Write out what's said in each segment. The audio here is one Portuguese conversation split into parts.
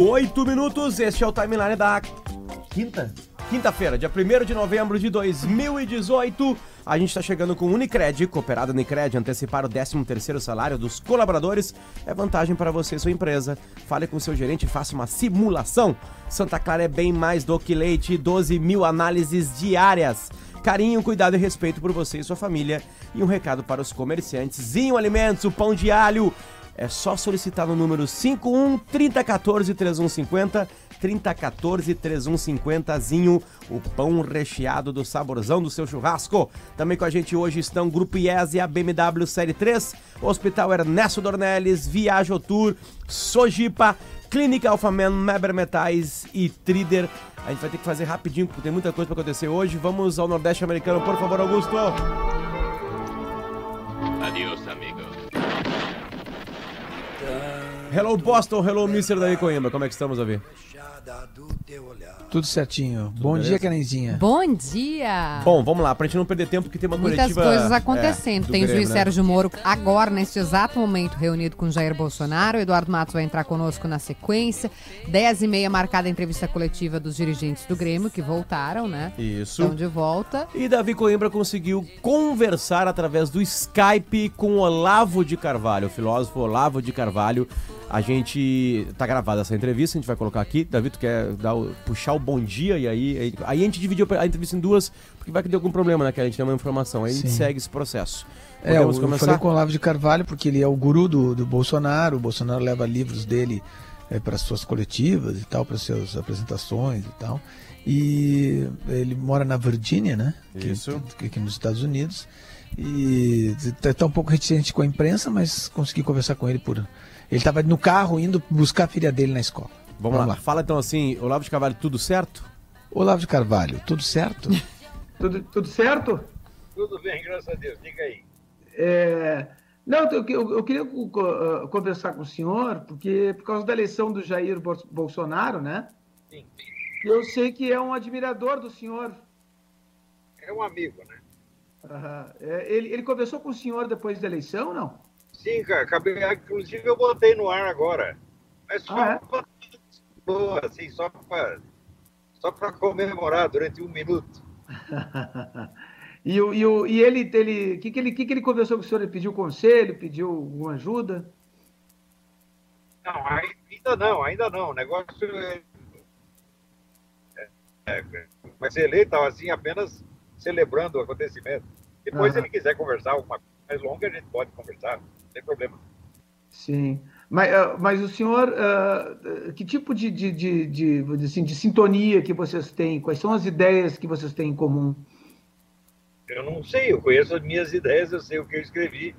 Oito minutos, este é o timeline da quinta? Quinta-feira, dia 1 de novembro de 2018. A gente está chegando com Unicred, cooperado Unicred, antecipar o 13º salário dos colaboradores é vantagem para você e sua empresa. Fale com seu gerente e faça uma simulação. Santa Clara é bem mais do que leite, 12 mil análises diárias. Carinho, cuidado e respeito por você e sua família. E um recado para os comerciantes. Zinho Alimentos, o pão de alho é só solicitar no número 51 3014 3150 3014 3150 Zinho, o pão recheado do saborzão do seu churrasco. Também com a gente hoje estão Grupo IES e a BMW Série 3, Hospital Ernesto Dornelles, Viajo Tour, Sojipa, Clínica Alphaman, Meber Metais e Trider. A gente vai ter que fazer rapidinho porque tem muita coisa para acontecer hoje. Vamos ao Nordeste Americano, por favor, Augusto. Adiós, amigo. Hello Boston, hello Mr. Daí Coimbra, como é que estamos, Davi? Tudo certinho. Bom beleza? dia, Kenenzinha. Bom dia! Bom, vamos lá, pra gente não perder tempo, porque tem uma Muitas coletiva... coisas é, acontecendo. do Tem o juiz né? Sérgio Moro agora, neste exato momento, reunido com Jair Bolsonaro. O Eduardo Matos vai entrar conosco na sequência. 10 e meia marcada a entrevista coletiva dos dirigentes do Grêmio, que voltaram, né? Isso. Estão de volta. E Davi Coimbra conseguiu conversar através do Skype com Olavo de Carvalho, o filósofo Olavo de Carvalho. A gente tá gravada essa entrevista, a gente vai colocar aqui. Davi, tu quer dar o- puxar o bom dia e aí, aí, aí a gente dividiu a entrevista em duas, porque vai que deu algum problema, né? Que a gente tem uma informação. Aí a gente Sim. segue esse processo. É, eu, Podemos eu começar? falei com o Olavo de Carvalho porque ele é o guru do, do Bolsonaro. O Bolsonaro leva livros dele para suas coletivas e tal, para suas apresentações e tal. E ele mora na Virgínia, né? Que- Isso. Que, aqui nos Estados Unidos. E está um pouco reticente com a imprensa, mas consegui conversar com ele por. Ele estava no carro indo buscar a filha dele na escola. Vamos, lá. Fala então assim, Olavo de Carvalho, tudo certo? Olavo de Carvalho, tudo certo? Tudo, tudo certo? Tudo bem, graças a Deus. Diga aí. É, não, eu, eu- eu queria ah, conversar com o senhor, porque por causa da eleição do Jair Bol- Bolsonaro, né? Sim. Eu sei que é um admirador do senhor. É um amigo, né? Aham. É, ele, ele conversou com o senhor depois da eleição, não? Sim, cara. Acabei, inclusive, eu botei no ar agora. Mas só Ah, é? boa, assim, só para só pra comemorar durante um minuto. e, o- e, o- e ele, ele, que que ele, que que ele conversou com o senhor? Ele pediu conselho, pediu alguma ajuda? Não, ainda não, ainda não. O negócio é. é, é ser eleito, estava assim, apenas celebrando o acontecimento. Depois, se Aham. ele quiser conversar alguma coisa mais longa, a gente pode conversar, não tem problema. Sim. Mas, ah, mas o senhor, ah, que tipo de, de, de, de, assim, de sintonia que vocês têm? Quais são as ideias que vocês têm em comum? Eu não sei, eu conheço as minhas ideias, eu sei o que eu escrevi,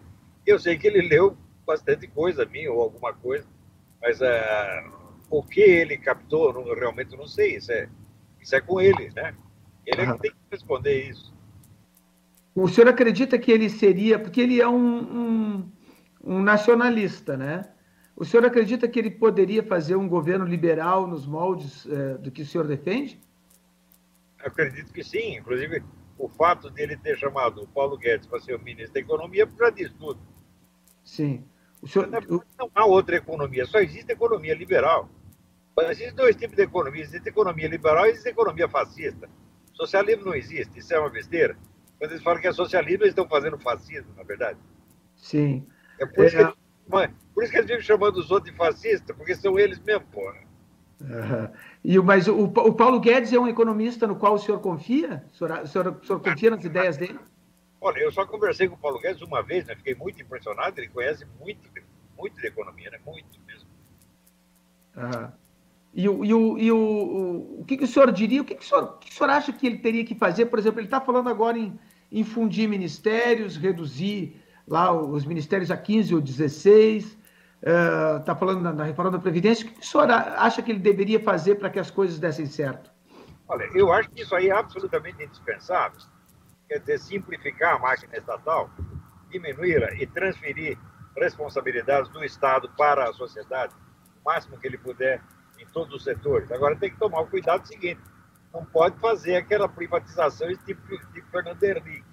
eu sei que ele leu bastante coisa minha ou alguma coisa, mas ah, o que ele captou, eu realmente não sei, isso é, isso é com ele, né? Ele é que tem que responder isso. O senhor acredita que ele seria, porque ele é um, um, um nacionalista, né? O senhor acredita que ele poderia fazer um governo liberal nos moldes eh, do que o senhor defende? Acredito que sim, inclusive o fato dele ter chamado o Paulo Guedes para ser o ministro da Economia já diz tudo. Sim. O senhor, Não há outra economia, só existe economia liberal. Mas existem dois tipos de economia: existe economia liberal e existe economia fascista. Socialismo não existe, isso é uma besteira. Quando eles falam que é socialismo, eles estão fazendo fascismo, na verdade. sim. É por, isso, É. que eles, mas- por isso que eles vivem chamando os outros de fascistas, porque são eles mesmo, porra. Aham. E, o- mas o, o Paulo Guedes é um economista no qual o senhor confia? O senhor, o senhor- o senhor confia nas ideias dele? Olha, eu só conversei com o Paulo Guedes uma vez, né? Fiquei muito impressionado, ele conhece muito, muito de economia, né? Muito mesmo. Aham. E, o, e, o, e o, o, que, o senhor diria? O que, o senhor, o que o senhor acha que ele teria que fazer? Por exemplo, ele está falando agora em, em fundir ministérios, reduzir lá os ministérios a 15 ou 16, está falando na, na reforma da Previdência. O que, o senhor acha que ele deveria fazer para que as coisas dessem certo? Olha, eu acho que isso aí é absolutamente indispensável. Quer dizer, simplificar a máquina estatal, diminuí-la e transferir responsabilidades do Estado para a sociedade, o máximo que ele puder, em todos os setores. Agora tem que tomar o cuidado seguinte: não pode fazer aquela privatização tipo, tipo Fernando Henrique,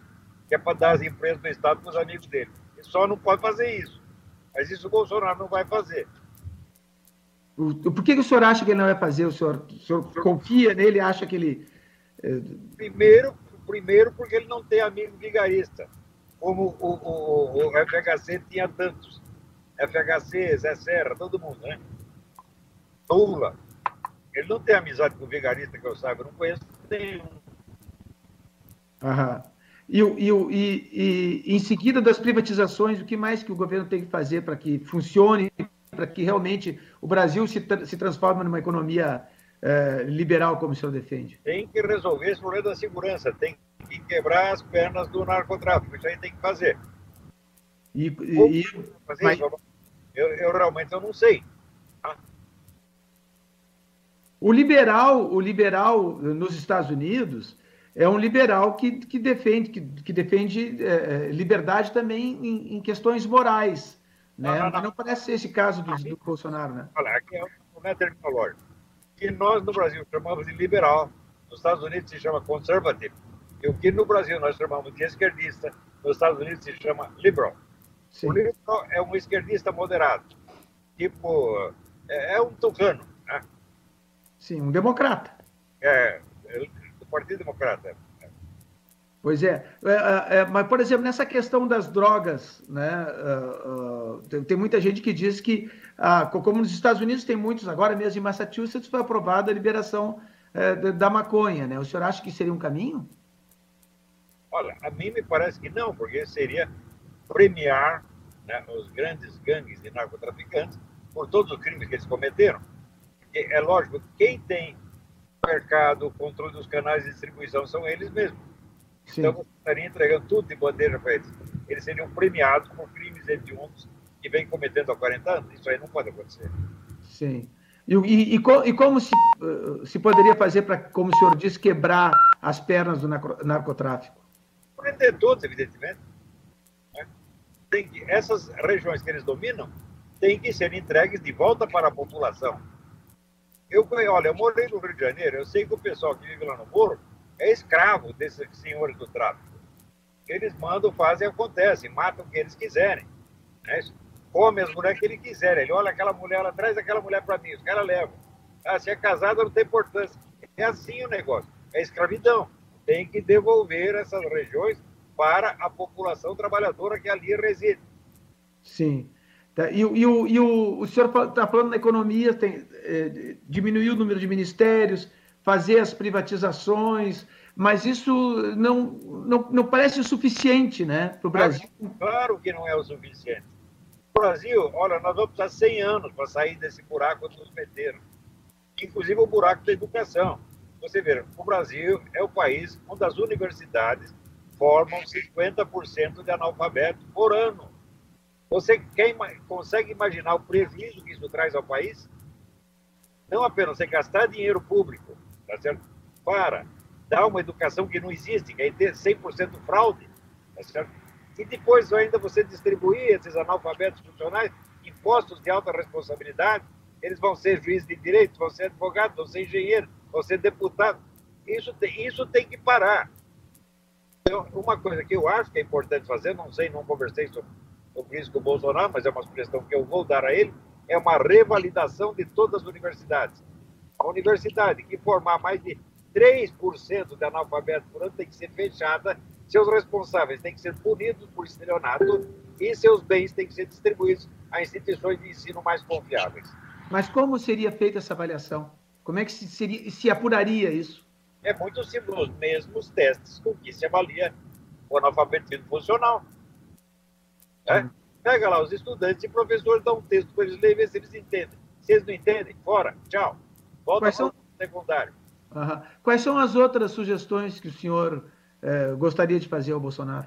que é para dar as empresas do Estado para os amigos dele. Ele só não pode fazer isso. Mas isso o Bolsonaro não vai fazer. O, por que, que, o senhor acha que ele não vai fazer? O senhor, o senhor confia nele, acha que ele. É... Primeiro, primeiro, porque ele não tem amigo vigarista, como o, o, o FHC tinha tantos. FHC, Zé Serra, todo mundo, né? Lula. Ele não tem amizade com vigarista que eu saiba, eu não conheço nenhum. Aham. E, e, e, e, em seguida das privatizações, o que mais que o governo tem que fazer para que funcione, para que realmente o Brasil se, se transforme numa economia é, liberal, como o senhor defende? Tem que resolver esse problema da segurança, tem que quebrar as pernas do narcotráfico, isso aí tem que fazer. E, e fazer mas... eu, eu, realmente eu não sei. Tá? O liberal, o liberal nos Estados Unidos é um liberal que, que defende, que, que defende é, é liberdade também em, em, questões morais. Né? Não, não, não. não, parece ser esse caso do, do Bolsonaro, né? Olha, aqui é um terminológico. Que nós no Brasil chamamos de liberal, nos Estados Unidos se chama conservative. E o que no Brasil nós chamamos de esquerdista, nos Estados Unidos se chama liberal. Sim. O liberal é um esquerdista moderado. Tipo, é, é um tucano. Né? Sim, um democrata. É, do Partido Democrata. Pois é. é, é, é mas, por exemplo, nessa questão das drogas, né, uh, uh, tem, tem, muita gente que diz que, uh, como nos Estados Unidos tem muitos, agora mesmo em Massachusetts foi aprovada a liberação da maconha, né? O senhor acha que seria um caminho? Olha, a mim me parece que não, porque seria premiar né, os grandes gangues de narcotraficantes por todos os crimes que eles cometeram. É lógico, quem tem mercado, o controle dos canais de distribuição são eles mesmos. Sim. Então, você estaria entregando tudo de bandeja para eles. Eles seriam premiados por crimes hediondos que vem cometendo há 40 anos. Isso aí não pode acontecer. Sim. E, e, e, e como se, eh, se poderia fazer para, como o senhor disse, quebrar as pernas do narcotráfico? Prender todos, evidentemente. Né? Tem que, essas regiões que eles dominam têm que ser entregues de volta para a população eu, olha, eu morei no Rio de Janeiro, eu sei que o pessoal que vive lá no Morro é escravo desses senhores do tráfico. Eles mandam, fazem, acontece, matam o que eles quiserem. Né? Come as mulheres que ele quiser. Ele olha aquela mulher, ela traz aquela mulher para mim, os caras levam. Ah, se é casada, não tem importância. É assim o negócio. É escravidão. Tem que devolver essas regiões para a população trabalhadora que ali reside. Sim. Tá? E, e, o, e o, o senhor está falando na economia, tem, é, diminuir o número de ministérios, fazer as privatizações, mas isso não, não, não parece o suficiente né, para o Brasil. Claro que não é o suficiente. O Brasil, olha, nós vamos precisar 100 anos para sair desse buraco que nos meteram. Inclusive o buraco da educação. Você vê, o Brasil é o país onde as universidades formam 50% de analfabetos por ano. Você quer, consegue imaginar o prejuízo que isso traz ao país? Não apenas você gastar dinheiro público, tá certo? Para dar uma educação que não existe, que é ter 100% fraude, tá certo? E depois ainda você distribuir esses analfabetos funcionais, impostos de alta responsabilidade, eles vão ser juízes de direito, vão ser advogados, vão ser engenheiros, vão ser deputados. Isso tem, isso tem que parar. Então, uma coisa que eu acho que é importante fazer, não sei, não conversei sobre o Bolsonaro, mas é uma sugestão que eu vou dar a ele, é uma revalidação de todas as universidades. A universidade que formar mais de 3% de analfabetos por ano tem que ser fechada, seus responsáveis têm que ser punidos por estelionato e seus bens têm que ser distribuídos a instituições de ensino mais confiáveis. Mas como seria feita essa avaliação? Como é que se, seria, se apuraria isso? É muito simples, os mesmos testes com que se avalia o analfabetismo funcional. Né? Pega lá, os estudantes e professores dão um texto para eles lerem, ver se eles entendem. Se eles não entendem, fora, tchau. Volta Quais são... secundário. Uhum. Quais são as outras sugestões que o senhor eh, gostaria de fazer ao Bolsonaro?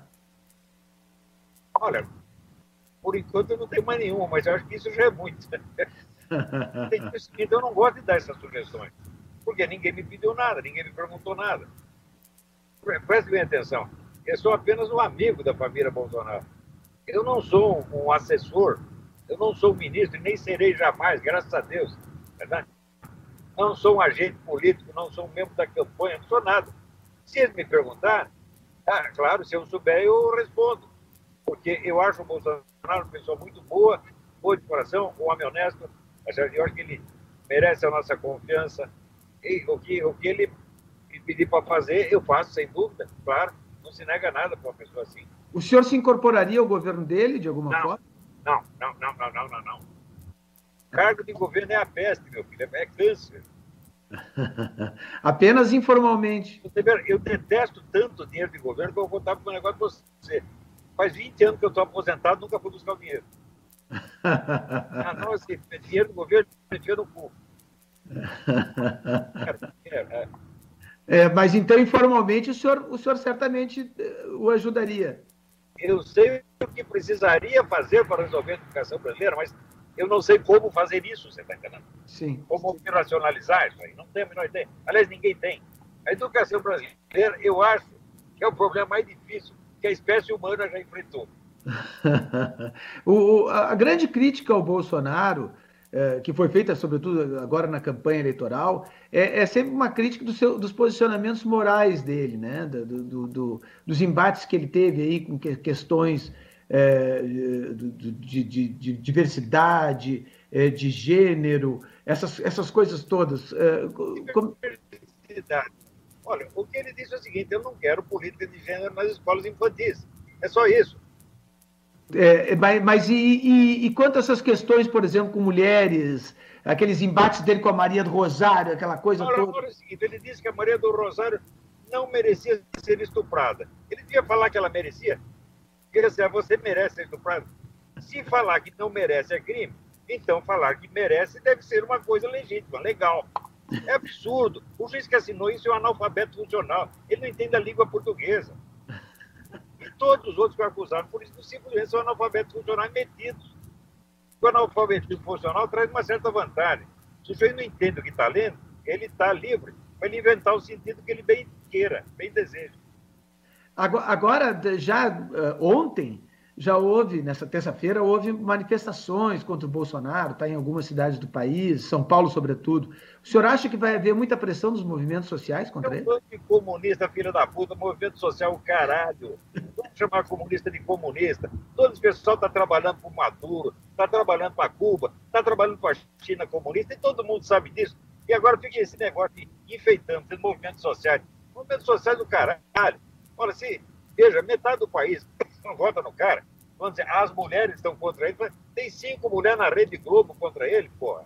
Olha, por enquanto eu não tenho mais nenhuma, mas eu acho que isso já é muito. então eu não gosto de dar essas sugestões, porque ninguém me pediu nada, ninguém me perguntou nada. Preste bem atenção, eu sou apenas um amigo da família Bolsonaro. Eu não sou um assessor, eu não sou ministro e nem serei jamais, graças a Deus. Verdade? Não sou um agente político, não sou um membro da campanha, não sou nada. Se eles me perguntarem, ah, claro, se eu souber, eu respondo. Porque eu acho o Bolsonaro uma pessoa muito boa, boa de coração, um homem honesto. Eu acho que ele merece a nossa confiança. E o que, o que ele me pedir para fazer, eu faço, sem dúvida, claro. Não se nega nada para uma pessoa assim. O senhor se incorporaria ao governo dele, de alguma Não. forma? Não, não, não, não, não, não, não. Cargo de governo é a peste, meu filho, é câncer. Apenas informalmente. Eu detesto tanto dinheiro de governo que eu vou contar para um negócio para você. Faz 20 anos que eu estou aposentado, nunca fui buscar o dinheiro. Ah, não, esse dinheiro do governo enfia no cu. É, é, É, mas então, informalmente, o senhor, o senhor certamente eh, o ajudaria. Eu sei o que precisaria fazer para resolver a educação brasileira, mas eu não sei como fazer isso, você está entendendo? Sim. Como operacionalizar isso aí. Não tenho a menor ideia. Aliás, ninguém tem. A educação brasileira, eu acho que é o problema mais difícil que a espécie humana já enfrentou. o, a grande crítica ao Bolsonaro, eh, que foi feita, sobretudo agora na campanha eleitoral, é, é sempre uma crítica do seu- dos posicionamentos morais dele, né? Do- do- do- dos embates que ele teve aí com que- questões do- de, de- de diversidade, eh, de gênero, essas, essas coisas todas. Co- como-. Olha, o que ele disse é o seguinte: eu não quero política de gênero nas escolas infantis. É só isso. É, mas mas e, e- e quanto a essas questões, por exemplo, com mulheres, aqueles embates dele com a Maria do Rosário, aquela coisa Agora, toda. agora é o seguinte: ele disse que a Maria do Rosário não merecia ser estuprada. Ele devia falar que ela merecia. Porque assim, você merece ser estuprada. Se falar que não merece é crime, então falar que merece deve ser uma coisa legítima, legal. É absurdo. O juiz que assinou isso é um analfabeto funcional. Ele não entende a língua portuguesa. E todos os outros que acusaram por isso simplesmente são analfabetos funcionais metidos. O analfabetismo funcional traz uma certa vantagem. Se o juiz não entende o que está lendo, ele está livre para ele inventar o sentido que ele bem queira, bem deseja. Agora, já eh, ontem, já houve, nessa terça-feira, houve manifestações contra o Bolsonaro, está em algumas cidades do país, São Paulo, sobretudo. O senhor acha que vai haver muita pressão dos movimentos sociais É contra um ele? bando de comunista, filha da puta, movimento social, caralho. Chamar comunista de comunista. Todo esse pessoal está trabalhando para Maduro, está trabalhando para Cuba, está trabalhando para a China comunista, e todo mundo sabe disso. E agora fica esse negócio de enfeitando esses movimentos sociais. Movimentos sociais do caralho. Olha, se, veja, metade do país não vota no cara. Vamos dizer, as mulheres estão contra ele. Tem cinco mulheres na Rede Globo contra ele, porra.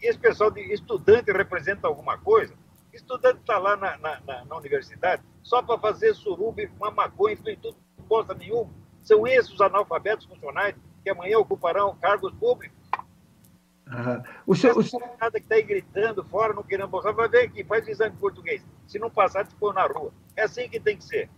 E esse pessoal de estudante representa alguma coisa? Estudante está lá na, na, na- na universidade só para fazer suruba e fumar maconha, não tudo bosta nenhuma. São esses os analfabetos funcionais que amanhã ocuparão cargos públicos. Ah, o senhor, o senhor- Nada que está aí gritando fora, não querendo Bolsonaro, vai ver aqui, faz exame de português. Se não passar, te põe na rua. É assim que tem que ser.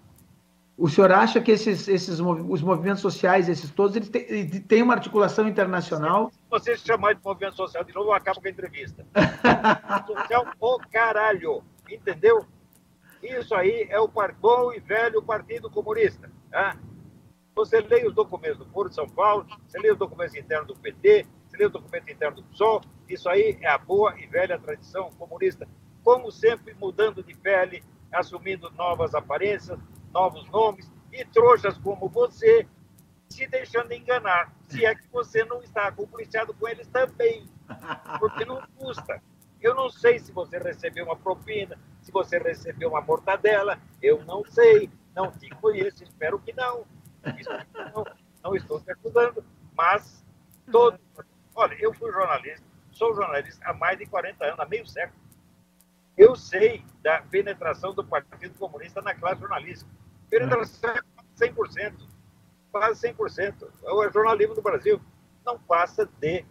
O senhor acha que esses, esses os movimentos sociais, esses todos, eles têm, uma articulação internacional? Se você chamar de movimento social de novo, eu acabo com a entrevista. social o caralho, entendeu? Isso aí é o bom e velho Partido Comunista. Tá? Você lê os documentos do Foro de São Paulo, você lê os documentos internos do PT, você lê os documentos internos do PSOL, isso aí é a boa e velha tradição comunista. Como sempre, mudando de pele, assumindo novas aparências, novos nomes, e trouxas como você se deixando enganar, se é que você não está compliciado com eles também, porque não custa. Eu não sei se você recebeu uma propina, se você recebeu uma mortadela, eu não sei, não te conheço, espero que não. Não, não estou te acusando, mas todo. Olha, eu fui jornalista, sou jornalista há mais de 40 anos, há meio século. Eu sei da penetração do Partido Comunista na classe jornalística. Penetração é 100%, quase 100%. É o jornalismo do Brasil. Não passa de,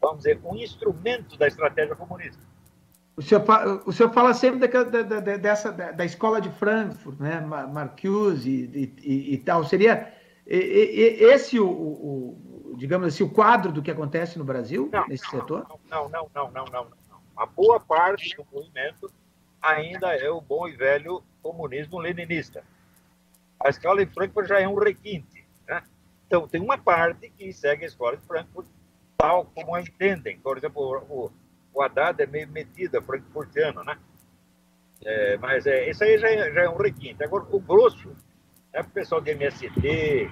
vamos dizer, um instrumento da estratégia comunista. O senhor, o senhor fala sempre da, da- da- dessa, da, da escola de Frankfurt, né? Ma- Marcuse e, e- e tal. Seria esse o, o- digamos assim, o quadro do que acontece no Brasil, nesse setor? Não, não, não, não, não, não. A boa parte do movimento ainda é o bom e velho comunismo leninista. A escola de Frankfurt já é um requinte. Né? Então, tem uma parte que segue a escola de Frankfurt tal como a entendem. Por exemplo, o, o Haddad é meio metido, é frankfurtiano, né? É, mas é, isso aí já é, já é um requinte. Agora, o grosso, é o pessoal de MST,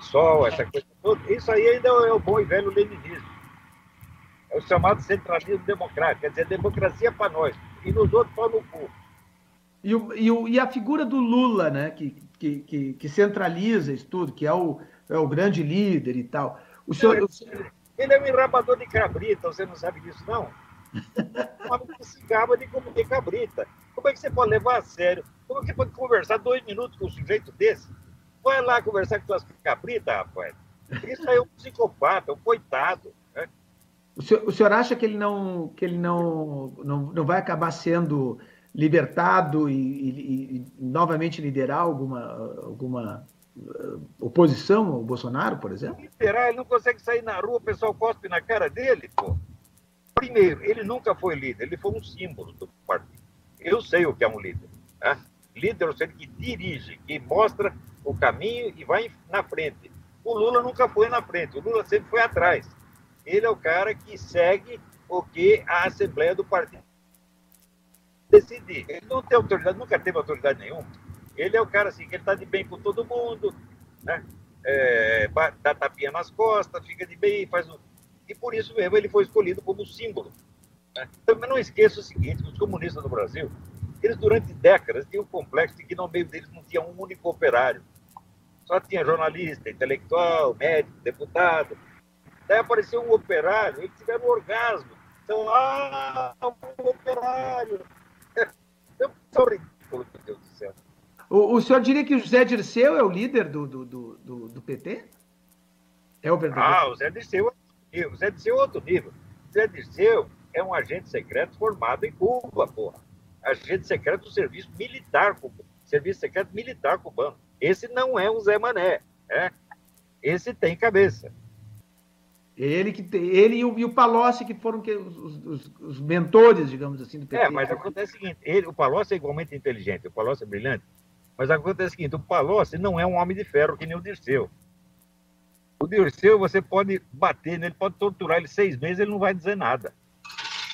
Sol, essa coisa toda, isso aí ainda é o bom e velho leninismo. É o chamado centralismo democrático, quer dizer, democracia para nós. E nos outros, pau no cu. E, e, e, a figura do Lula, né, que, que, que, que, centraliza isso tudo, que é o, é o grande líder e tal. O senhor, ele, ele é um enrabador de cabrita, você não sabe disso, não? Homem que se gaba de comer cabrita. Como é que você pode levar a sério? Como é que você pode conversar dois minutos com um sujeito desse? Vai lá conversar com suas cabritas, rapaz. Isso aí é um psicopata, um coitado. Né? O, senhor, o senhor acha que ele não, que ele não, não, não vai acabar sendo libertado e, e, e novamente liderar alguma, alguma uh, oposição ao Bolsonaro, por exemplo? Liderar, ele não consegue sair na rua, o pessoal cospe na cara dele, pô. Primeiro, ele nunca foi líder, ele foi um símbolo do partido. Eu sei o que é um líder. Né? Líder é o que dirige, que mostra o caminho e vai na frente. O Lula nunca foi na frente, o Lula sempre foi atrás. Ele é o cara que segue o que a Assembleia do Partido decidir. Ele não tem autoridade, nunca teve autoridade nenhuma. Ele é o cara assim, que ele está de bem com todo mundo, né? É, dá tapinha nas costas, fica de bem, faz um... E por isso mesmo ele foi escolhido como símbolo. Né? Também não esqueça o seguinte, os comunistas do Brasil, eles durante décadas tinham um complexo de que no meio deles não tinha um único operário. Só tinha jornalista, intelectual, médico, deputado. Daí apareceu um operário, eles tiveram um orgasmo. Então, ah, um operário. Meu Deus do céu. O, o senhor diria que o José Dirceu é o líder do, do, do, do, PT? É o verdadeiro? Ah, o Zé Dirceu é o Zé Dirceu é outro nível. O Zé Dirceu é um agente secreto formado em Cuba, porra. Agente secreto do serviço militar cubano. Serviço secreto militar cubano. Esse não é um Zé Mané. É? Esse tem cabeça. Ele, que ele e o, e o Palocci, que foram que, os, os, os, mentores, digamos assim, do PT. É, mas acontece o seguinte: ele, o Palocci é igualmente inteligente, o Palocci é brilhante, mas acontece o seguinte: o Palocci não é um homem de ferro que nem o Dirceu. O Dirceu, você pode bater nele, pode torturar ele seis meses, ele não vai dizer nada.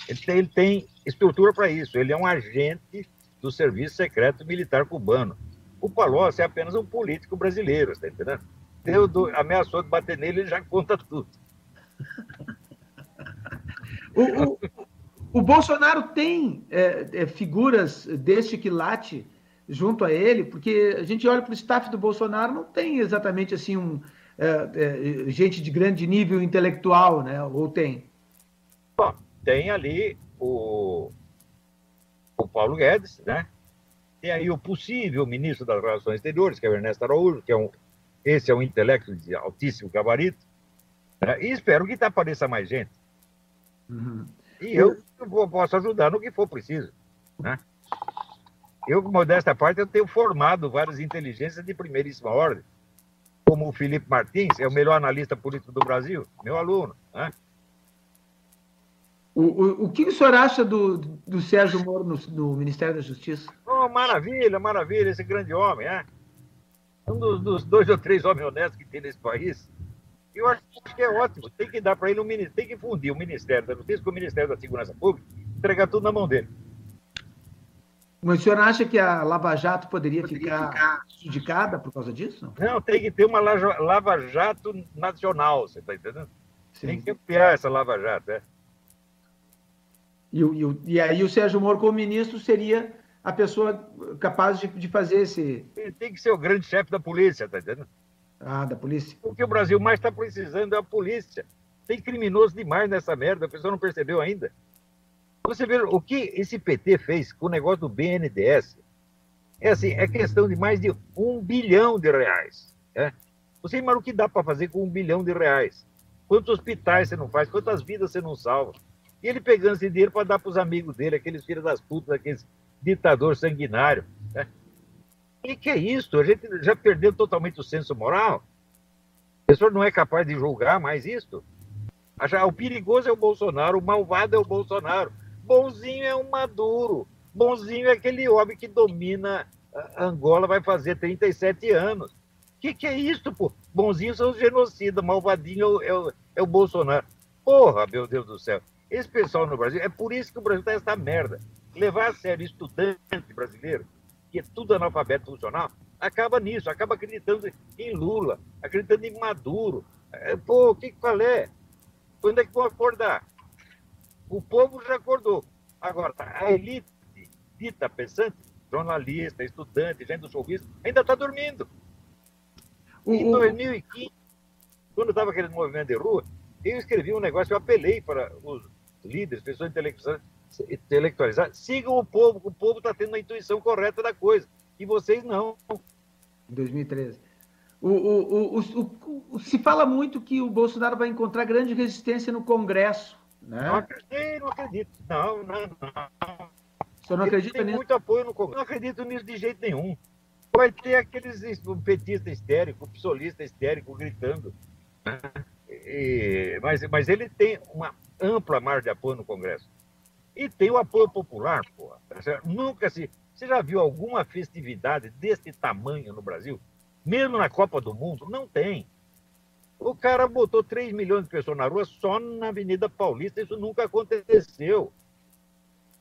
Ele tem, ele tem estrutura para isso. Ele é um agente do Serviço Secreto Militar Cubano. O Palocci é apenas um político brasileiro, está entendendo? Deus ameaçou de bater nele, ele já conta tudo. O, o, o, Bolsonaro tem é, é, figuras deste quilate junto a ele, porque a gente olha para o staff do Bolsonaro, não tem exatamente assim um é, é gente de grande nível intelectual, né? Ou tem? Bom, tem ali o, o Paulo Guedes, né? Tem aí o possível ministro das Relações Exteriores, que é o Ernesto Araújo, que é um, esse é um intelecto de altíssimo gabarito. Né? E espero que apareça mais gente. Uhum. E eu, eu posso ajudar no que for preciso. Né? Eu, modesta parte, eu tenho formado várias inteligências de primeiríssima ordem, como o Felipe Martins, é o melhor analista político do Brasil, meu aluno. Né? O, o, o que o senhor acha do, do Sérgio Moro no, no Ministério da Justiça? Oh, maravilha, maravilha, esse grande homem, é? Um dos, dos dois ou três homens honestos que tem nesse país. Eu acho que é ótimo. Tem que dar para ele um ministério, tem que fundir o Ministério da Justiça com o Ministério da Segurança Pública, entregar tudo na mão dele. Mas o senhor acha que a Lava Jato poderia, poderia ficar, ficar por causa disso? Não, tem que ter uma Lava Jato nacional, você está entendendo? Sim. Tem que ampliar essa Lava Jato, é. E, e, e aí o Sérgio Moro, como ministro, seria a pessoa capaz de, de fazer esse. Ele tem que ser o grande chefe da polícia, tá entendendo? Ah, da polícia. O que o Brasil mais está precisando é a polícia. Tem criminoso demais nessa merda, a pessoa não percebeu ainda. Você vê o que esse PT fez com o negócio do BNDES. É assim, é questão de mais de um bilhão de reais. Né? Você imagina o que dá para fazer com um bilhão de reais? Quantos hospitais você não faz? Quantas vidas você não salva? E ele pegando esse dinheiro para dar para os amigos dele, aqueles filhos das putas, aqueles ditadores sanguinários. E que é isso? A gente já perdeu totalmente o senso moral? O senhor não é capaz de julgar mais isso? O perigoso é o Bolsonaro, o malvado é o Bolsonaro. Bonzinho é o Maduro. Bonzinho é aquele homem que domina Angola, vai fazer 37 anos. O que, que é isso, pô? Bonzinho são os genocidas, malvadinho é o, é o Bolsonaro. Porra, meu Deus do céu. Esse pessoal no Brasil, é por isso que o Brasil está essa merda. Levar a sério estudante brasileiro que é tudo analfabeto funcional, acaba nisso, acaba acreditando em Lula, acreditando em Maduro. É, pô, que, qual é? Quando é que vão acordar? O povo já acordou. Agora, a elite dita pensante, jornalista, estudante, gente do showbiz, ainda está dormindo. Em 2015, quando estava aquele movimento de rua, eu escrevi um negócio, eu apelei para os líderes, pessoas intelectualizadas, sigam o povo, o povo está tendo a intuição correta da coisa. E vocês não. Em 2013. O, o, o, se fala muito que o Bolsonaro vai encontrar grande resistência no Congresso. Né? Não acredito, não acredito. Não, não, não. Senhor não acredita tem nisso? muito apoio no Congresso. Não acredito nisso de jeito nenhum. Vai ter aqueles petistas histéricos, psolista histérico gritando. Né? E, mas, mas ele tem uma ampla margem de apoio no Congresso. E tem o apoio popular, pô. Nunca se. Você já viu alguma festividade desse tamanho no Brasil? Mesmo na Copa do Mundo? Não tem. O cara botou 3 milhões de pessoas na rua só na Avenida Paulista. Isso nunca aconteceu.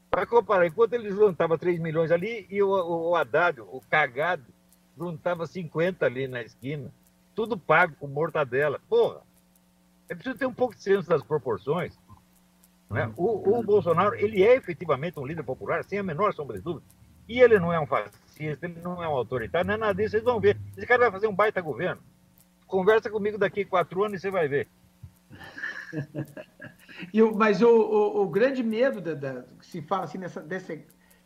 Para comparar, enquanto ele juntava 3 milhões ali e o, o, o Haddad, o cagado, juntava 50 ali na esquina. Tudo pago com mortadela. Porra, é preciso ter um pouco de senso das proporções. Né? O, o Bolsonaro, ele é efetivamente um líder popular, sem a menor sombra de dúvida. E ele não é um fascista, ele não é um autoritário, não é nada disso. Vocês vão ver. Esse cara vai fazer um baita governo. Conversa comigo daqui a quatro anos e você vai ver. e mas o, o, o, grande medo da, da, que se fala assim nessa dessa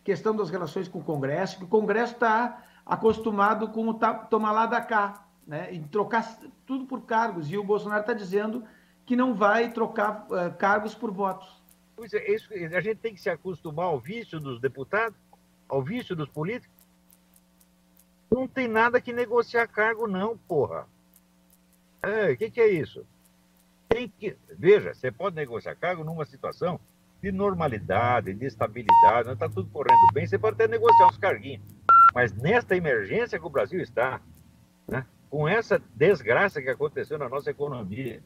questão das relações com o Congresso, que o Congresso está acostumado com o tá, tomar lá da cá, né? E trocar tudo por cargos. E o Bolsonaro está dizendo que não vai trocar uh, cargos por votos. Pois é, isso, a gente tem que se acostumar ao vício dos deputados, ao vício dos políticos. Não tem nada que negociar cargo, não, porra. O é, que, que é isso? Tem que. Veja, você pode negociar cargo numa situação de normalidade, de estabilidade, está tudo correndo bem, você pode até negociar uns carguinhos. Mas nesta emergência que o Brasil está, né, com essa desgraça que aconteceu na nossa economia,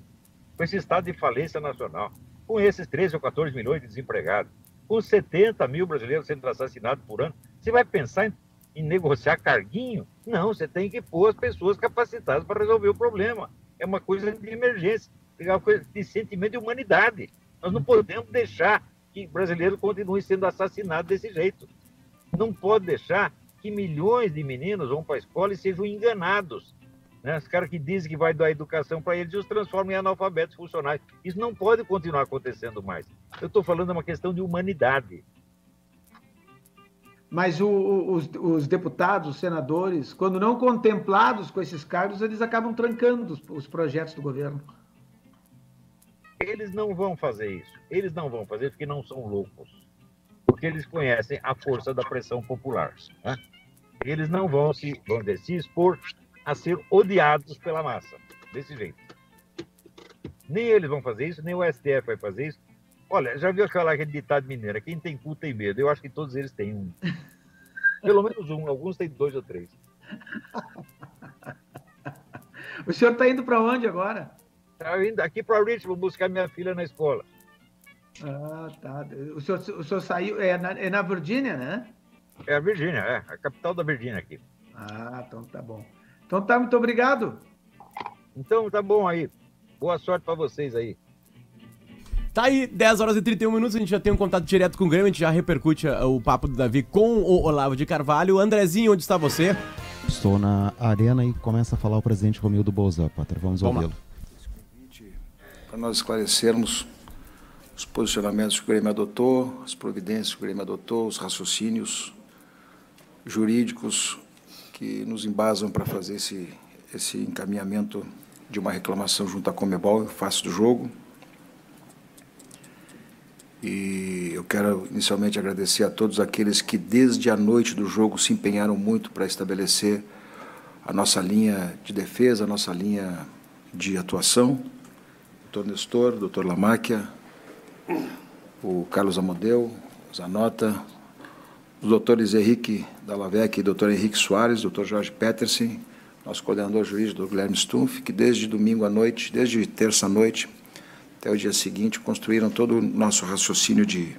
com esse estado de falência nacional, com esses 13 ou 14 milhões de desempregados, com 70 mil brasileiros sendo assassinados por ano, você vai pensar em, em negociar carguinho? Não, você tem que pôr as pessoas capacitadas para resolver o problema é uma coisa de emergência, é uma coisa de sentimento de humanidade. Nós não podemos deixar que brasileiro continue sendo assassinado desse jeito. Não pode deixar que milhões de meninos vão para a escola e sejam enganados. Né? Os caras que dizem que vai dar educação para eles os transformam em analfabetos funcionais. Isso não pode continuar acontecendo mais. Eu estou falando de uma questão de humanidade. Mas o, os, os, deputados, os senadores, quando não contemplados com esses cargos, eles acabam trancando os, os, projetos do governo. Eles não vão fazer isso. Eles não vão fazer porque não são loucos. Porque eles conhecem a força da pressão popular. Né? Eles não vão se, vão se expor a ser odiados pela massa. Desse jeito. Nem eles vão fazer isso, nem o STF vai fazer isso, Olha, já viu aquela ditado mineira? Quem tem cu tem medo. Eu acho que todos eles têm um. Pelo menos um, alguns têm dois ou três. O senhor está indo para onde agora? Está indo aqui para Richmond buscar minha filha na escola. Ah, tá. O senhor, o senhor saiu. É na, é na Virgínia, né? É a Virgínia, é. A capital da Virgínia aqui. Ah, então tá bom. Então tá, muito obrigado. Então tá bom aí. Boa sorte para vocês aí. Tá aí, 10 horas e 31 minutos, a gente já tem um contato direto com o Grêmio, a gente já repercute uh, o papo do Davi com o Olavo de Carvalho. Andrezinho, onde está você? Estou na arena e começa a falar o presidente Romildo Bolzan, Pátria. Vamos ouvi-lo. Para nós esclarecermos os posicionamentos que o Grêmio adotou, as providências que o Grêmio adotou, os raciocínios jurídicos que nos embasam para fazer esse, esse encaminhamento de uma reclamação junto à Comebol em face do jogo. E eu quero inicialmente agradecer a todos aqueles que, desde a noite do jogo, se empenharam muito para estabelecer a nossa linha de defesa, a nossa linha de atuação. Doutor Nestor, doutor Lamáquia, o Carlos Amodeu, Zanota, os doutores Henrique Dallavec doutor Henrique Soares, doutor Jorge Petersen, nosso coordenador jurídico, doutor Guilherme Stumpf, que desde domingo à noite, desde terça à noite, até o dia seguinte, construíram todo o nosso raciocínio de,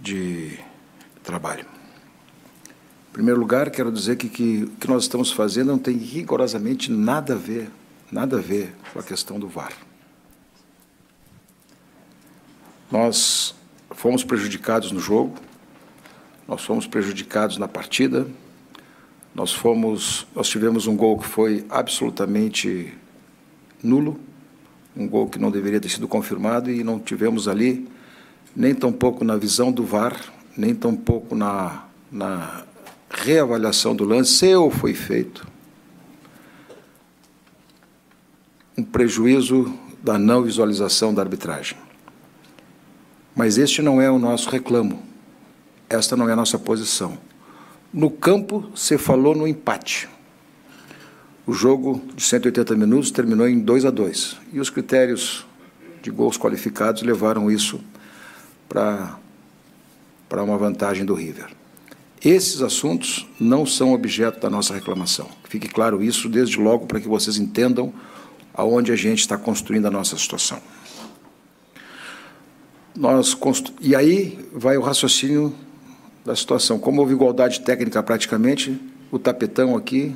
de trabalho. Em primeiro lugar, quero dizer que, que o que nós estamos fazendo não tem rigorosamente nada a ver, nada a ver com a questão do VAR. Nós fomos prejudicados no jogo, nós fomos prejudicados na partida, nós fomos, nós tivemos um gol que foi absolutamente nulo, um gol que não deveria ter sido confirmado e não tivemos ali nem tampouco na visão do VAR, nem tampouco na, na reavaliação do lance, se ou foi feito um prejuízo da não visualização da arbitragem. Mas este não é o nosso reclamo, esta não é a nossa posição. No campo, se falou no empate. O jogo de 180 minutos terminou em 2 a 2 e os critérios de gols qualificados levaram isso para para uma vantagem do River. Esses assuntos não são objeto da nossa reclamação. Fique claro isso desde logo para que vocês entendam aonde a gente está construindo a nossa situação. Nós constru... E aí vai o raciocínio da situação. Como houve igualdade técnica praticamente, o tapetão aqui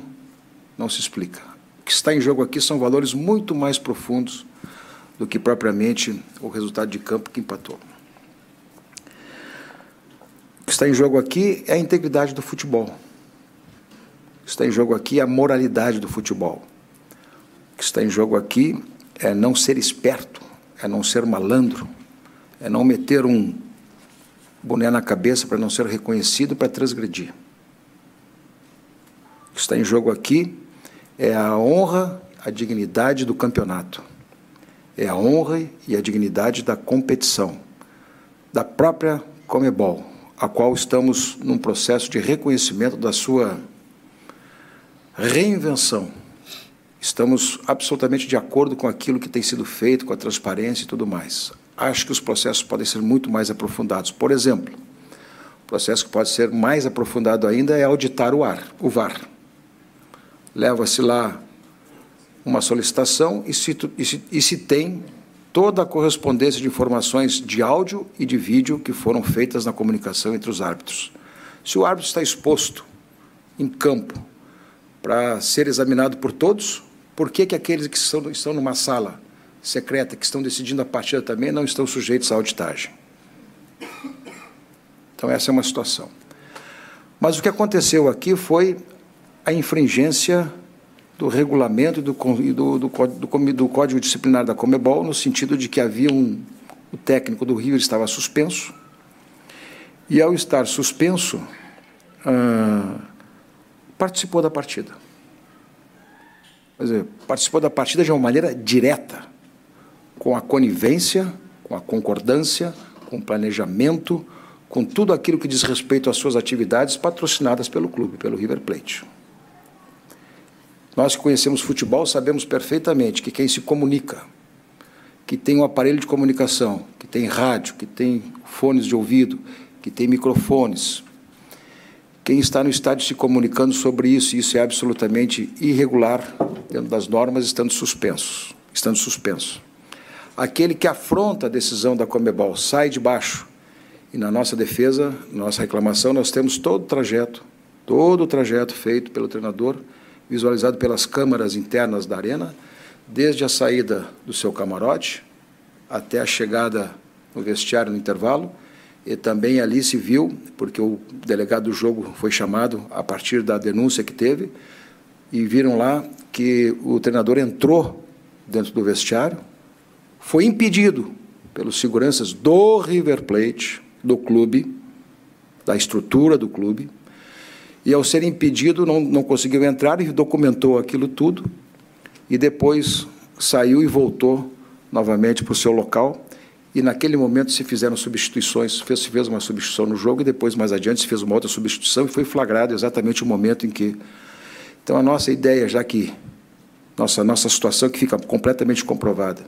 não se explica. O que está em jogo aqui são valores muito mais profundos do que propriamente o resultado de campo que empatou. O que está em jogo aqui é a integridade do futebol. O que está em jogo aqui é a moralidade do futebol. O que está em jogo aqui é não ser esperto, é não ser malandro, é não meter um boné na cabeça para não ser reconhecido, para transgredir. O que está em jogo aqui é a honra, a dignidade do campeonato. É a honra e a dignidade da competição, da própria Comebol, a qual estamos num processo de reconhecimento da sua reinvenção. Estamos absolutamente de acordo com aquilo que tem sido feito, com a transparência e tudo mais. Acho que os processos podem ser muito mais aprofundados. Por exemplo, o processo que pode ser mais aprofundado ainda é auditar o ar, o VAR. Leva-se lá uma solicitação e se, e, se, e se tem toda a correspondência de informações de áudio e de vídeo que foram feitas na comunicação entre os árbitros. Se o árbitro está exposto em campo para ser examinado por todos, por que, que aqueles que estão, estão numa sala secreta, que estão decidindo a partida também, não estão sujeitos à auditagem? Então, essa é uma situação. Mas o que aconteceu aqui foi a infringência do regulamento e do, do, do, do, Código Disciplinar da Comebol, no sentido de que havia um. O técnico do Rio estava suspenso, e ao estar suspenso, ah, participou da partida. Quer dizer, participou da partida de uma maneira direta, com a conivência, com a concordância, com o planejamento, com tudo aquilo que diz respeito às suas atividades patrocinadas pelo clube, pelo River Plate. Nós que conhecemos futebol sabemos perfeitamente que quem se comunica, que tem um aparelho de comunicação, que tem rádio, que tem fones de ouvido, que tem microfones, quem está no estádio se comunicando sobre isso, isso é absolutamente irregular dentro das normas, estando suspensos, estando suspenso. Aquele que afronta a decisão da Comebol sai de baixo. E na nossa defesa, nossa reclamação, nós temos todo o trajeto, todo o trajeto feito pelo treinador visualizado pelas câmaras internas da arena, desde a saída do seu camarote até a chegada no vestiário no intervalo. E também ali se viu, porque o delegado do jogo foi chamado a partir da denúncia que teve, e viram lá que o treinador entrou dentro do vestiário, foi impedido pelos seguranças do River Plate, do clube, da estrutura do clube, e, ao ser impedido, não, não conseguiu entrar e documentou aquilo tudo. E depois saiu e voltou novamente para o seu local. E naquele momento se fizeram substituições, fez, se fez uma substituição no jogo e depois, mais adiante, se fez uma outra substituição e foi flagrado exatamente o momento em que. Então, a nossa ideia, já que nossa, nossa situação que fica completamente comprovada,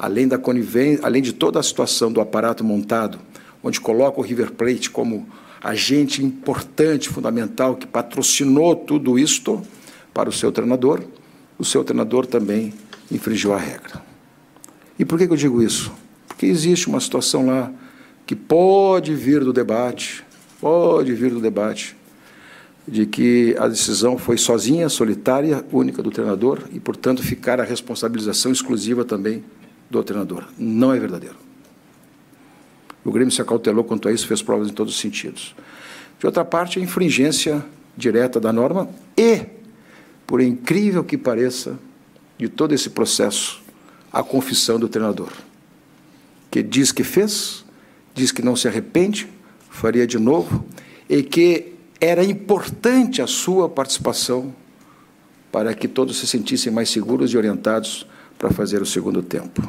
além da conivência, além de toda a situação do aparato montado, onde coloca o River Plate como agente importante, fundamental, que patrocinou tudo isto para o seu treinador, o seu treinador também infringiu a regra. E por que eu digo isso? Porque existe uma situação lá que pode vir do debate, pode vir do debate, de que a decisão foi sozinha, solitária, única do treinador e, portanto, ficar a responsabilização exclusiva também do treinador. Não é verdadeiro. O Grêmio se acautelou quanto a isso, fez provas em todos os sentidos. De outra parte, a infringência direta da norma e, por incrível que pareça, de todo esse processo, a confissão do treinador, que diz que fez, diz que não se arrepende, faria de novo e que era importante a sua participação para que todos se sentissem mais seguros e orientados para fazer o segundo tempo.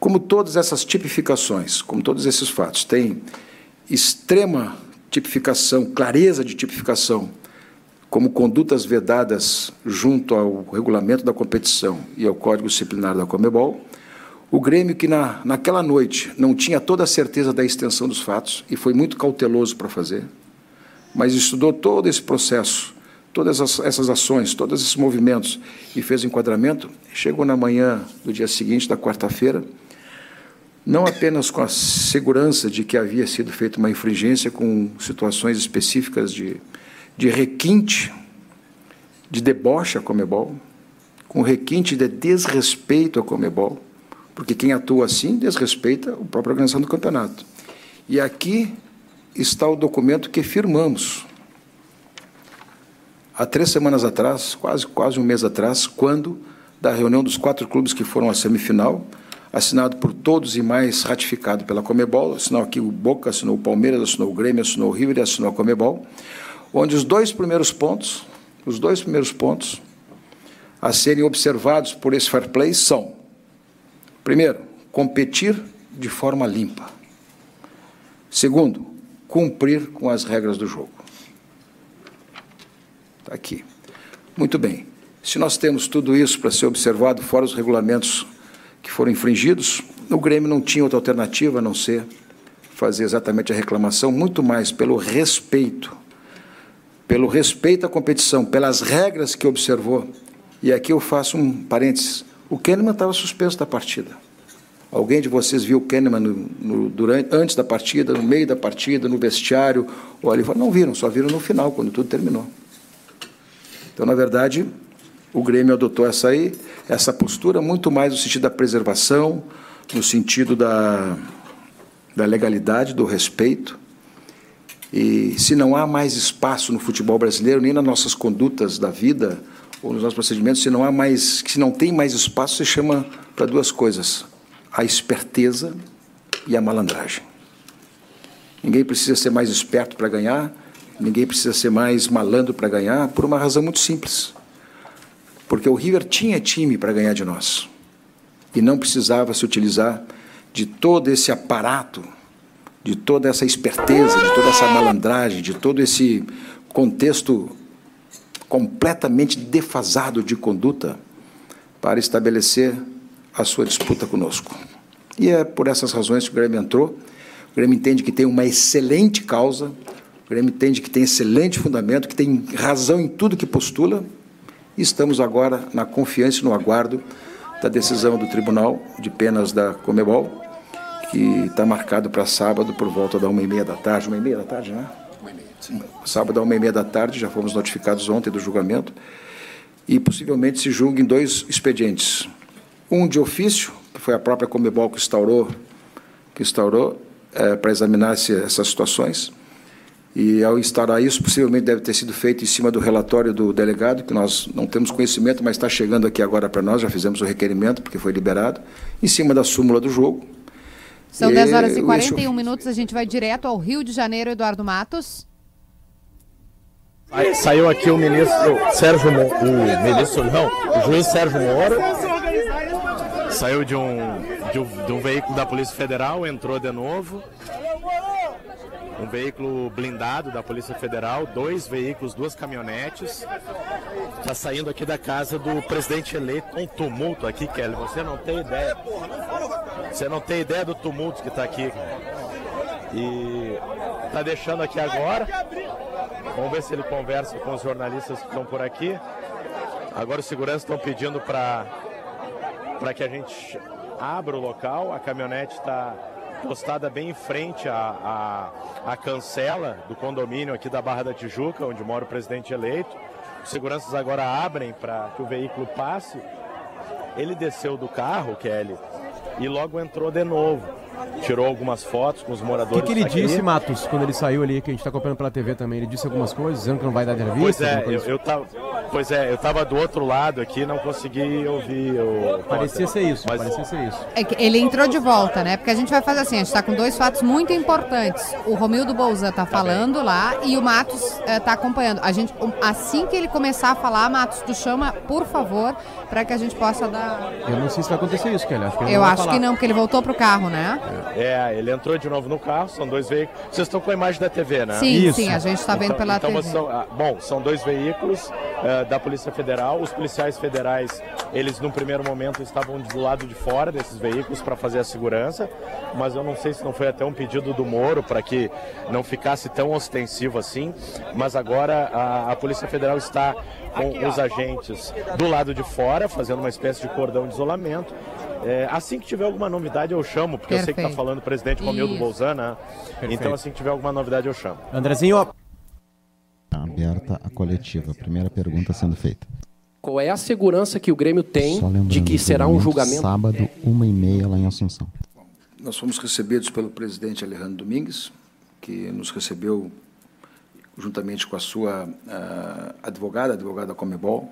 Como todas essas tipificações, como todos esses fatos têm extrema tipificação, clareza de tipificação, como condutas vedadas junto ao regulamento da competição e ao código disciplinar da Comebol, o Grêmio, que na, naquela noite não tinha toda a certeza da extensão dos fatos e foi muito cauteloso para fazer, mas estudou todo esse processo, todas essas ações, todos esses movimentos e fez o enquadramento, chegou na manhã do dia seguinte, da quarta-feira, não apenas com a segurança de que havia sido feita uma infringência com situações específicas de, de requinte, de deboche à Comebol, com requinte de desrespeito à Comebol, porque quem atua assim desrespeita o próprio organização do campeonato. E aqui está o documento que firmamos há três semanas atrás, quase, quase um mês atrás, quando, da reunião dos quatro clubes que foram à semifinal, assinado por todos e mais ratificado pela Comebol, assinou aqui o Boca, assinou o Palmeiras, assinou o Grêmio, assinou o River e assinou a Comebol, onde os dois primeiros pontos, os dois primeiros pontos a serem observados por esse fair play são, primeiro, competir de forma limpa. Segundo, cumprir com as regras do jogo. Está aqui. Muito bem. Se nós temos tudo isso para ser observado, fora os regulamentos que foram infringidos, o Grêmio não tinha outra alternativa a não ser fazer exatamente a reclamação, muito mais pelo respeito, pelo respeito à competição, pelas regras que observou. E aqui eu faço um parênteses. O Kahneman estava suspenso da partida. Alguém de vocês viu o Kahneman no, no, durante, antes da partida, no meio da partida, no vestiário, ou ali? Não viram, só viram no final, quando tudo terminou. Então, na verdade, o Grêmio adotou essa aí, essa postura muito mais no sentido da preservação, no sentido da, da legalidade, do respeito. E se não há mais espaço no futebol brasileiro, nem nas nossas condutas da vida ou nos nossos procedimentos, se não há mais, se não tem mais espaço, se chama para duas coisas: a esperteza e a malandragem. Ninguém precisa ser mais esperto para ganhar, ninguém precisa ser mais malandro para ganhar, por uma razão muito simples porque o River tinha time para ganhar de nós e não precisava se utilizar de todo esse aparato, de toda essa esperteza, de toda essa malandragem, de todo esse contexto completamente defasado de conduta para estabelecer a sua disputa conosco. E é por essas razões que o Grêmio entrou. O Grêmio entende que tem uma excelente causa, o Grêmio entende que tem excelente fundamento, que tem razão em tudo que postula, e estamos agora na confiança e no aguardo da decisão do Tribunal de Penas da Comebol, que está marcado para sábado por volta da uma e meia da tarde. Uma e meia da tarde, né? Uma e meia, sim. Sábado, uma e meia da tarde, já fomos notificados ontem do julgamento, e possivelmente se julgue em dois expedientes. Um de ofício, que foi a própria Comebol que instaurou, que instaurou é, para examinar essas situações, e ao instaurar isso, possivelmente deve ter sido feito em cima do relatório do delegado, que nós não temos conhecimento, mas está chegando aqui agora para nós, já fizemos o requerimento, porque foi liberado, em cima da súmula do jogo. São e 10 horas e 41 minutos, a gente vai direto ao Rio de Janeiro, Eduardo Matos. Saiu aqui o ministro Sérgio Mo... o ministro não, o juiz Sérgio Moro. Saiu de um, de um, de um veículo da Polícia Federal, entrou de novo um veículo blindado da Polícia Federal, dois veículos, duas caminhonetes. Está saindo aqui da casa do presidente eleito. Um tumulto aqui, Kelly. Você não tem ideia. Você não tem ideia do tumulto que está aqui. E está deixando aqui agora. Vamos ver se ele conversa com os jornalistas que estão por aqui. Agora os seguranças estão pedindo para que a gente abra o local. A caminhonete está postada bem em frente à, à, à cancela do condomínio aqui da Barra da Tijuca, onde mora o presidente eleito. Os seguranças agora abrem para que o veículo passe. Ele desceu do carro, Kelly, e logo entrou de novo. Tirou algumas fotos com os O moradores. que, que ele disse, Matos, quando ele saiu ali, que a gente tá acompanhando pela TV também? Ele disse algumas coisas, dizendo que não vai dar Pois entrevista? é, alguma eu, coisa eu tava, pois é, eu tava do outro lado aqui, não consegui ouvir o. Parecia ser isso, Mas- parecia ser isso. É que ele entrou de volta, né? Porque a gente vai fazer assim, a gente tá com dois fatos muito importantes. O Romildo Bolzan tá falando lá e o Matos eh, tá acompanhando. A gente, assim que ele começar a falar, Matos, tu chama, por favor, para que a gente possa dar... Eu não sei se vai acontecer isso, Kelly. Acho que ele Eu acho falar. que não, porque ele voltou pro carro, né? É, ele entrou de novo no carro, são dois veículos. Vocês estão com a imagem da TV, né? Sim, Isso. sim, a gente tá vendo então, pela então TV. São, ah, bom, são dois veículos eh, da Polícia Federal. Os policiais federais, eles num primeiro momento estavam do lado de fora desses veículos para fazer a segurança, mas eu não sei se não foi até um pedido do Moro para que não ficasse tão ostensivo assim. Mas agora a, a Polícia Federal está com os agentes do lado de fora, fazendo uma espécie de cordão de isolamento. É, assim que tiver alguma novidade eu chamo, porque eu sei que está Perfeito. falando o presidente Romildo Isso. Bolzan, né? Perfeito. Então assim que tiver alguma novidade eu chamo. Andrezinho, ó, Tá aberta a coletiva. Primeira pergunta sendo feita. Qual é a segurança que o Grêmio tem de que será um julgamento? Sábado, uma e meia lá em Assunção. Nós fomos recebidos pelo presidente Alejandro Domingues, que nos recebeu juntamente com a sua ah, advogada, a advogada Comebol.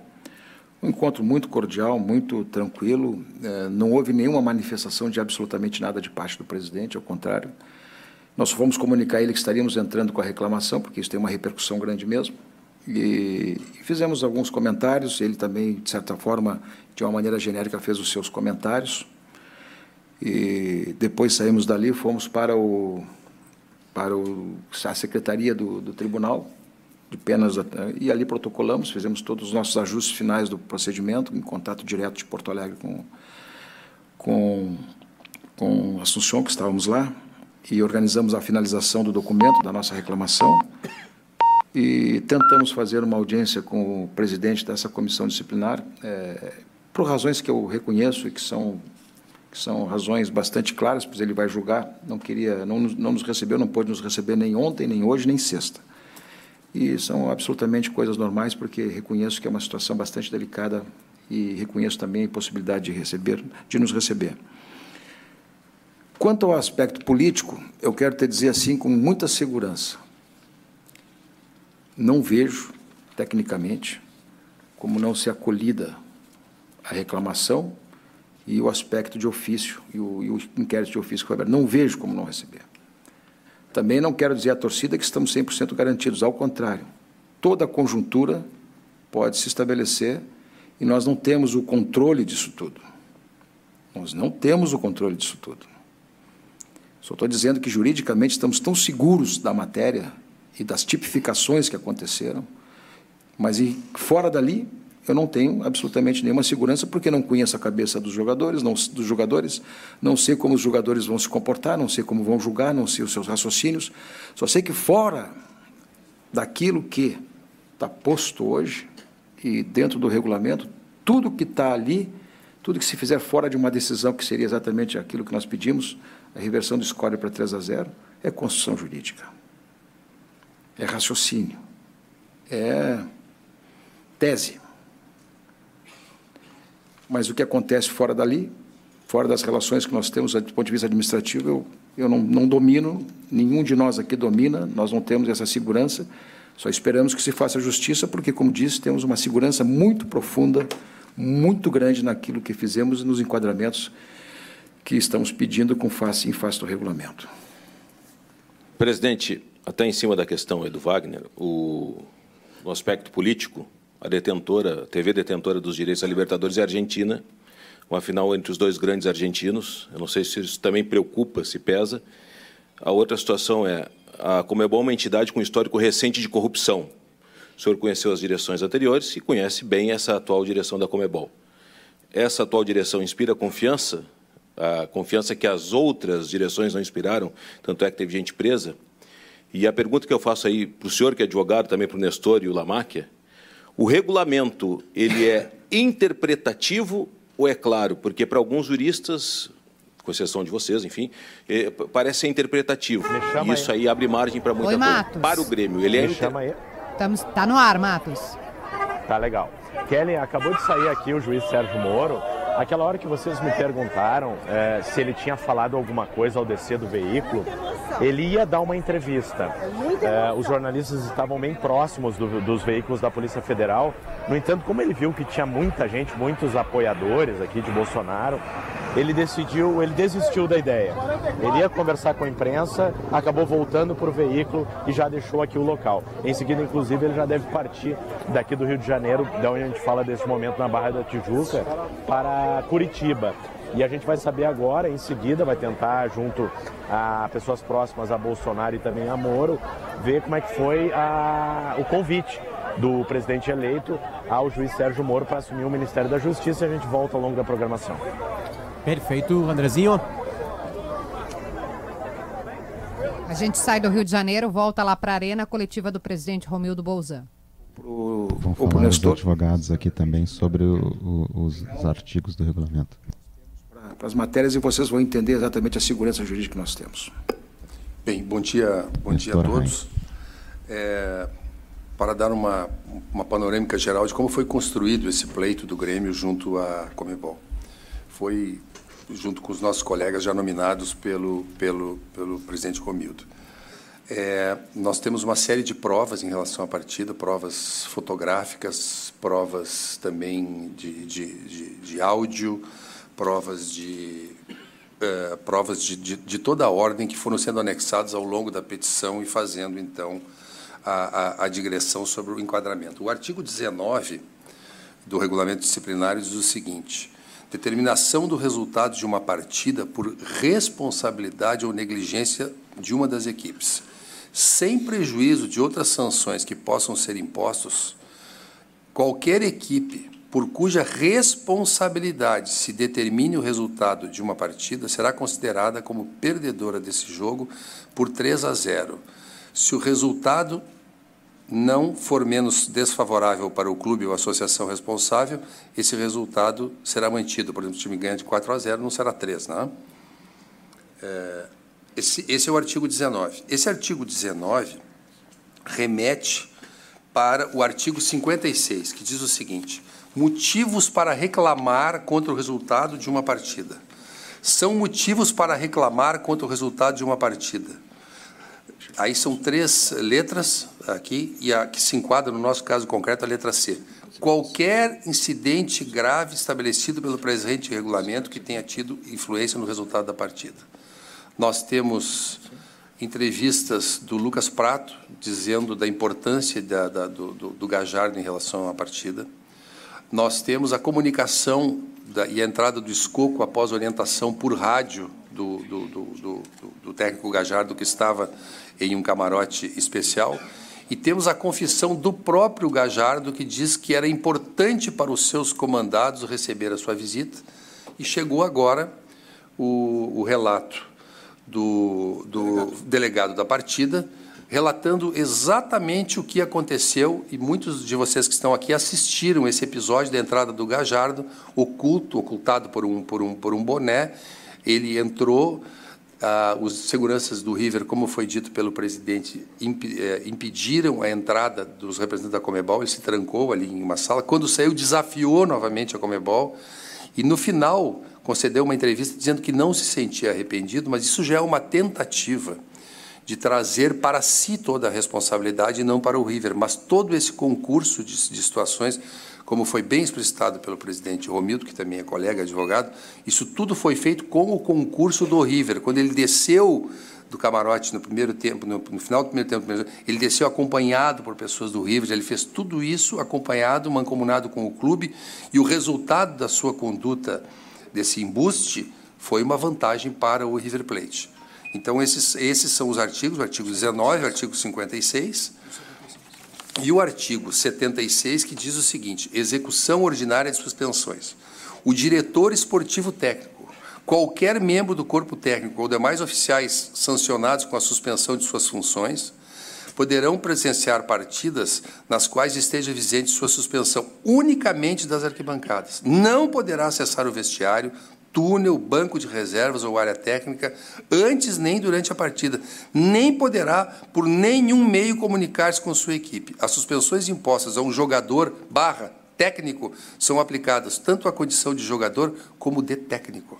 Um encontro muito cordial, muito tranquilo. eh, não houve nenhuma manifestação de absolutamente nada de parte do presidente, ao contrário. Nós fomos comunicar a ele que estaríamos entrando com a reclamação, porque isso tem uma repercussão grande mesmo. E, fizemos alguns comentários. Ele também, de certa forma, de uma maneira genérica, fez os seus comentários. E depois saímos dali, fomos para o para o, a secretaria do, do tribunal de penas e ali protocolamos, fizemos todos os nossos ajustes finais do procedimento em contato direto de Porto Alegre com com com Assunção que estávamos lá e organizamos a finalização do documento da nossa reclamação e tentamos fazer uma audiência com o presidente dessa comissão disciplinar eh, por razões que eu reconheço e que são que são razões bastante claras, pois ele vai julgar. Não queria, não, não nos recebeu, não pôde nos receber nem ontem, nem hoje, nem sexta. E são absolutamente coisas normais, porque reconheço que é uma situação bastante delicada e reconheço também a impossibilidade de receber, de nos receber. Quanto ao aspecto político, eu quero te dizer assim com muita segurança. Não vejo, tecnicamente, como não ser acolhida a reclamação e o aspecto de ofício e o, e o inquérito de ofício que foi aberto. Não vejo como não receber. Também não quero dizer à torcida que estamos 100% garantidos, ao contrário. Toda conjuntura pode se estabelecer e nós não temos o controle disso tudo. Nós não temos o controle disso tudo. Só estou dizendo que juridicamente estamos tão seguros da matéria e das tipificações que aconteceram, mas e fora dali eu não tenho absolutamente nenhuma segurança porque não conheço a cabeça dos jogadores, não, dos jogadores, não sei como os jogadores vão se comportar, não sei como vão julgar, não sei os seus raciocínios. Só sei que fora daquilo que está posto hoje e dentro do regulamento, tudo que está ali, tudo que se fizer fora de uma decisão que seria exatamente aquilo que nós pedimos, a reversão do score para 3 a 0, é construção jurídica. É raciocínio. É tese. Mas o que acontece fora dali, fora das relações que nós temos do ponto de vista administrativo, eu, eu não, não domino, nenhum de nós aqui domina, nós não temos essa segurança, só esperamos que se faça justiça, porque, como disse, temos uma segurança muito profunda, muito grande naquilo que fizemos nos enquadramentos que estamos pedindo com face em face do regulamento. Presidente, até em cima da questão do Wagner, o, no aspecto político, a detentora, a TV detentora dos direitos a Libertadores é a Argentina, uma final entre os dois grandes argentinos. Eu não sei se isso também preocupa, se pesa. A outra situação é a Comebol é uma entidade com histórico recente de corrupção. O senhor conheceu as direções anteriores e conhece bem essa atual direção da Comebol. Essa atual direção inspira confiança, a confiança que as outras direções não inspiraram, tanto é que teve gente presa. E a pergunta que eu faço aí para o senhor, que é advogado, também para o Nestor e o Lamáquia, o regulamento, ele é interpretativo ou é claro? Porque para alguns juristas, com exceção de vocês, enfim, p- parece ser interpretativo. E isso aí abre margem para muita Oi, coisa. Matos. Para o Grêmio, ele é Me inter... chama aí. Estamos, tá no ar, Matos. Tá legal. Kelly, acabou de sair aqui o juiz Sérgio Moro Aquela hora que vocês me perguntaram é, se ele tinha falado alguma coisa ao descer do veículo, ele ia dar uma entrevista. É, os jornalistas estavam bem próximos do- dos veículos da Polícia Federal. No entanto, como ele viu que tinha muita gente, muitos apoiadores aqui de Bolsonaro, ele decidiu, ele desistiu da ideia. Ele ia conversar com a imprensa, acabou voltando para o veículo e já deixou aqui o local. Em seguida, inclusive, ele já deve partir daqui do Rio de Janeiro, da onde a gente fala desse momento na Barra da Tijuca, para Curitiba. E a gente vai saber agora, em seguida, vai tentar, junto a pessoas próximas a Bolsonaro e também a Moro, ver como é que foi a- o convite do presidente eleito ao juiz Sérgio Moro para assumir o Ministério da Justiça e a gente volta ao longo da programação. Perfeito, Andrezinho. A gente sai do Rio de Janeiro, volta lá para a arena coletiva do presidente Romildo Bolzan. Vão falar os advogados aqui também sobre o- o- os, os artigos do regulamento. Para as matérias e vocês vão entender exatamente a segurança jurídica que nós temos. Bem, bom dia, bom dia a todos. É, para dar uma, uma panorâmica geral de como foi construído esse pleito do Grêmio junto à Comebol. Foi junto com os nossos colegas já nominados pelo, pelo, pelo presidente Romildo. É, nós temos uma série de provas em relação à partida, provas fotográficas, provas também de, de, de, de áudio, provas de eh, provas de, de, de toda a ordem que foram sendo anexadas ao longo da petição e fazendo então a, a, a digressão sobre o enquadramento. O artigo 19 do regulamento disciplinar diz o seguinte: determinação do resultado de uma partida por responsabilidade ou negligência de uma das equipes, sem prejuízo de outras sanções que possam ser impostos, qualquer equipe por cuja responsabilidade se determine o resultado de uma partida será considerada como perdedora desse jogo por 3 a 0. Se o resultado não for menos desfavorável para o clube ou associação responsável, esse resultado será mantido. Por exemplo, se o time ganha de 4 a 0, não será 3, né? É, esse, esse é o artigo 19. Esse artigo 19 remete para o artigo 56, que diz o seguinte: motivos para reclamar contra o resultado de uma partida. São motivos para reclamar contra o resultado de uma partida. Aí são três letras aqui, e a que se enquadra, no nosso caso concreto, a letra C. Qualquer incidente grave estabelecido pelo presente regulamento que tenha tido influência no resultado da partida. Nós temos entrevistas do Lucas Prato dizendo da importância da, da, do, do, do Gajardo em relação à partida. Nós temos a comunicação da, e a entrada do Escoco após orientação por rádio do, do, do, do técnico Gajardo, que estava em um camarote especial. E temos a confissão do próprio Gajardo, que diz que era importante para os seus comandados receber a sua visita. E chegou agora o, o relato do, do delegado da partida, relatando exatamente o que aconteceu e muitos de vocês que estão aqui assistiram esse episódio da entrada do Gajardo, oculto, ocultado por um, por um, por um boné. Ele entrou, ah, os seguranças do River, como foi dito pelo presidente, imp, eh, impediram a entrada dos representantes da Comebol, ele se trancou ali em uma sala. Quando saiu, desafiou novamente a Comebol e, no final, concedeu uma entrevista dizendo que não se sentia arrependido, mas isso já é uma tentativa de trazer para si toda a responsabilidade e não para o River. Mas todo esse concurso de, de, situações, como foi bem explicitado pelo presidente Romildo, que também é colega advogado, isso tudo foi feito com o concurso do River. Quando ele desceu do camarote no primeiro tempo, no, no final do primeiro tempo, ele desceu acompanhado por pessoas do River, ele fez tudo isso acompanhado, mancomunado com o clube, e o resultado da sua conduta desse embuste foi uma vantagem para o River Plate. Então, esses, esses são os artigos, o artigo 19, o artigo 56, e o artigo 76, que diz o seguinte: execução ordinária de suspensões. O diretor esportivo técnico, qualquer membro do corpo técnico ou demais oficiais sancionados com a suspensão de suas funções, poderão presenciar partidas nas quais esteja vigente sua suspensão unicamente das arquibancadas. Não poderá acessar o vestiário, túnel, banco de reservas ou área técnica antes nem durante a partida. Nem poderá, por nenhum meio, comunicar-se com sua equipe. As suspensões impostas a um jogador barra técnico são aplicadas tanto à condição de jogador como de técnico.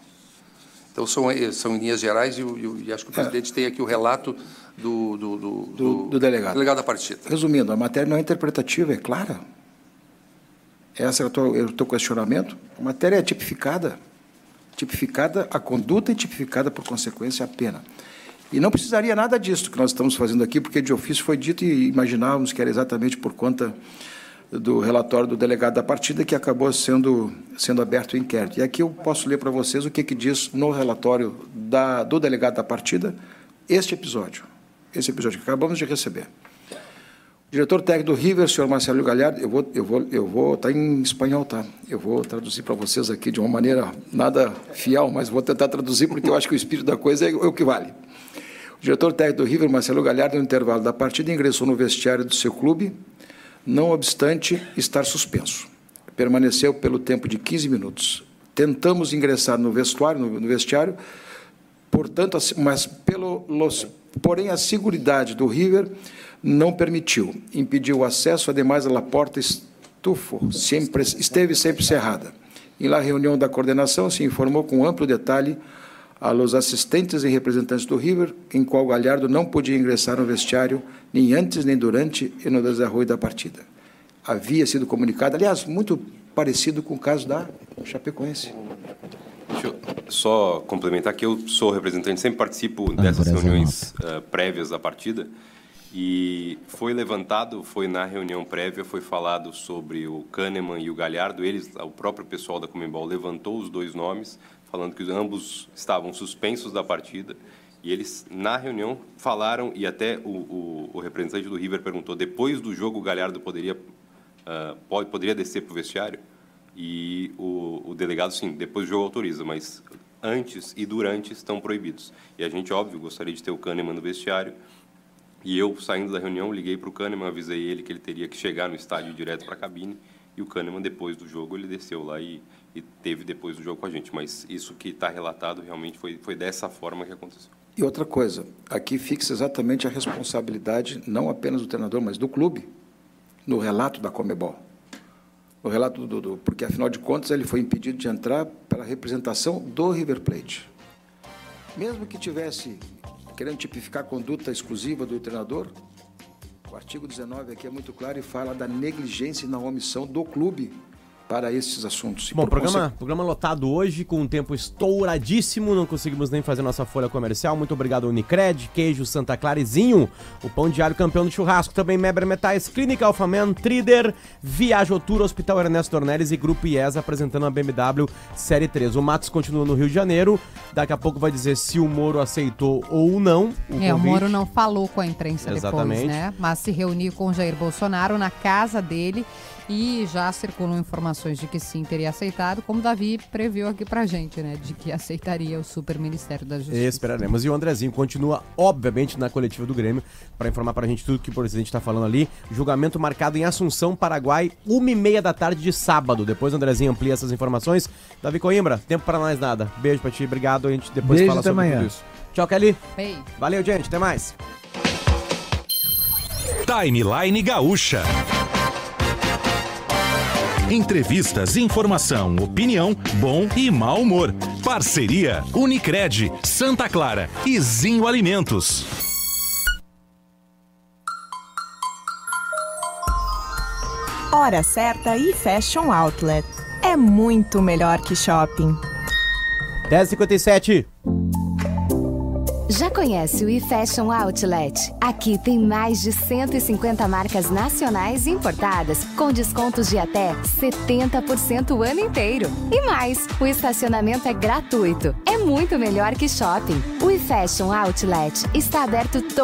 Então, são, eh, são em linhas gerais, e, e, e acho que o presidente tem aqui o relato do, do, do, Do, do delegado. delegado da partida. Resumindo, a matéria não é interpretativa, é clara. Esse é o teu, é o teu questionamento. A matéria é tipificada. Tipificada a conduta e tipificada, por consequência, a pena. E não precisaria nada disso que nós estamos fazendo aqui, porque de ofício foi dito e imaginávamos que era exatamente por conta do relatório do delegado da partida que acabou sendo, sendo aberto o inquérito. E aqui eu posso ler para vocês o que, que diz no relatório da, do delegado da partida este episódio. Esse episódio que acabamos de receber. Diretor técnico do River, senhor Marcelo Galhardo, eu vou, eu vou, eu vou, tá em espanhol, tá? Eu vou traduzir para vocês aqui de uma maneira nada fiel, mas vou tentar traduzir porque eu acho que o espírito da coisa é, é o que vale. O diretor técnico do River, Marcelo Galhardo, no intervalo da partida, ingressou no vestiário do seu clube, não obstante estar suspenso. Permaneceu pelo tempo de 15 minutos. Tentamos ingressar no vestuário, no, vestiário, portanto, mas pelo, porém a seguridade do River não permitiu, impediu o acesso, ademais a porta estufo, sempre, esteve sempre cerrada. E na reunião da coordenação se informou com amplo detalhe a los assistentes e representantes do River, em qual Galhardo não podia ingressar no vestiário nem antes nem durante e no desarroio da partida. Havia sido comunicado, aliás, muito parecido com o caso da Chapecoense. Deixa eu só complementar que eu sou representante, sempre participo Ah, dessas reuniões eh, prévias da partida. E foi levantado, foi na reunião prévia, foi falado sobre o Kahneman e o Galhardo. Eles, o próprio pessoal da Comembol levantou os dois nomes, falando que ambos estavam suspensos da partida. E eles, na reunião, falaram, e até o, o, o representante do River perguntou, depois do jogo o Galhardo poderia, ah, pode, poderia descer para o vestiário? E o, o delegado, sim, depois do jogo autoriza, mas antes e durante estão proibidos. E a gente, óbvio, gostaria de ter o Kahneman no vestiário. E eu, saindo da reunião, liguei para o Kahneman, avisei ele que ele teria que chegar no estádio direto para a cabine. E o Kahneman, depois do jogo, ele desceu lá e, e teve depois do jogo com a gente. Mas isso que está relatado realmente foi, foi dessa forma que aconteceu. E outra coisa, aqui fixa exatamente a responsabilidade, não apenas do treinador, mas do clube, no relato da Comebol. No relato do, do porque afinal de contas ele foi impedido de entrar pela representação do River Plate. Mesmo que tivesse querendo tipificar a conduta exclusiva do treinador, o artigo 19 aqui é muito claro e fala da negligência e na omissão do clube para esses assuntos. Bom, programa, conse- programa lotado hoje, com um tempo estouradíssimo, não conseguimos nem fazer nossa folha comercial. Muito obrigado, Unicred, Queijo Santa Clarezinho, o Pão Diário Campeão do Churrasco, também Meber Metais, Clínica Alfaman, Trider, Viajotur, Hospital Ernesto Dornelles e Grupo IES apresentando a BMW Série 3. O Matos continua no Rio de Janeiro, daqui a pouco vai dizer se o Moro aceitou ou não o É, o convite. Moro não falou com a imprensa Exatamente. depois, né? Mas se reuniu com Jair Bolsonaro na casa dele e já circulam informações de que sim, teria aceitado, como o Davi previu aqui pra gente, né? De que aceitaria o Super Ministério da Justiça. Esperaremos. E o Andrezinho continua, obviamente, na coletiva do Grêmio, para informar pra gente tudo que o presidente tá falando ali. Julgamento marcado em Assunção, Paraguai, uma e meia da tarde de sábado. Depois o Andrezinho amplia essas informações. Davi Coimbra, tempo para mais nada. Beijo pra ti, obrigado. A gente depois Beijo, fala até sobre amanhã. tudo isso. Tchau, Kelly. Beijo. Valeu, gente. Até mais. Timeline Gaúcha. Entrevistas, informação, opinião, bom e mau humor. Parceria Unicred, Santa Clara e Zinho Alimentos. Hora certa e Fashion Outlet. É muito melhor que shopping. 10h57. Já conhece o eFashion Outlet? Aqui tem mais de 150 marcas nacionais importadas com descontos de até 70% o ano inteiro. E mais, o estacionamento é gratuito. É muito melhor que shopping. O eFashion Outlet está aberto todo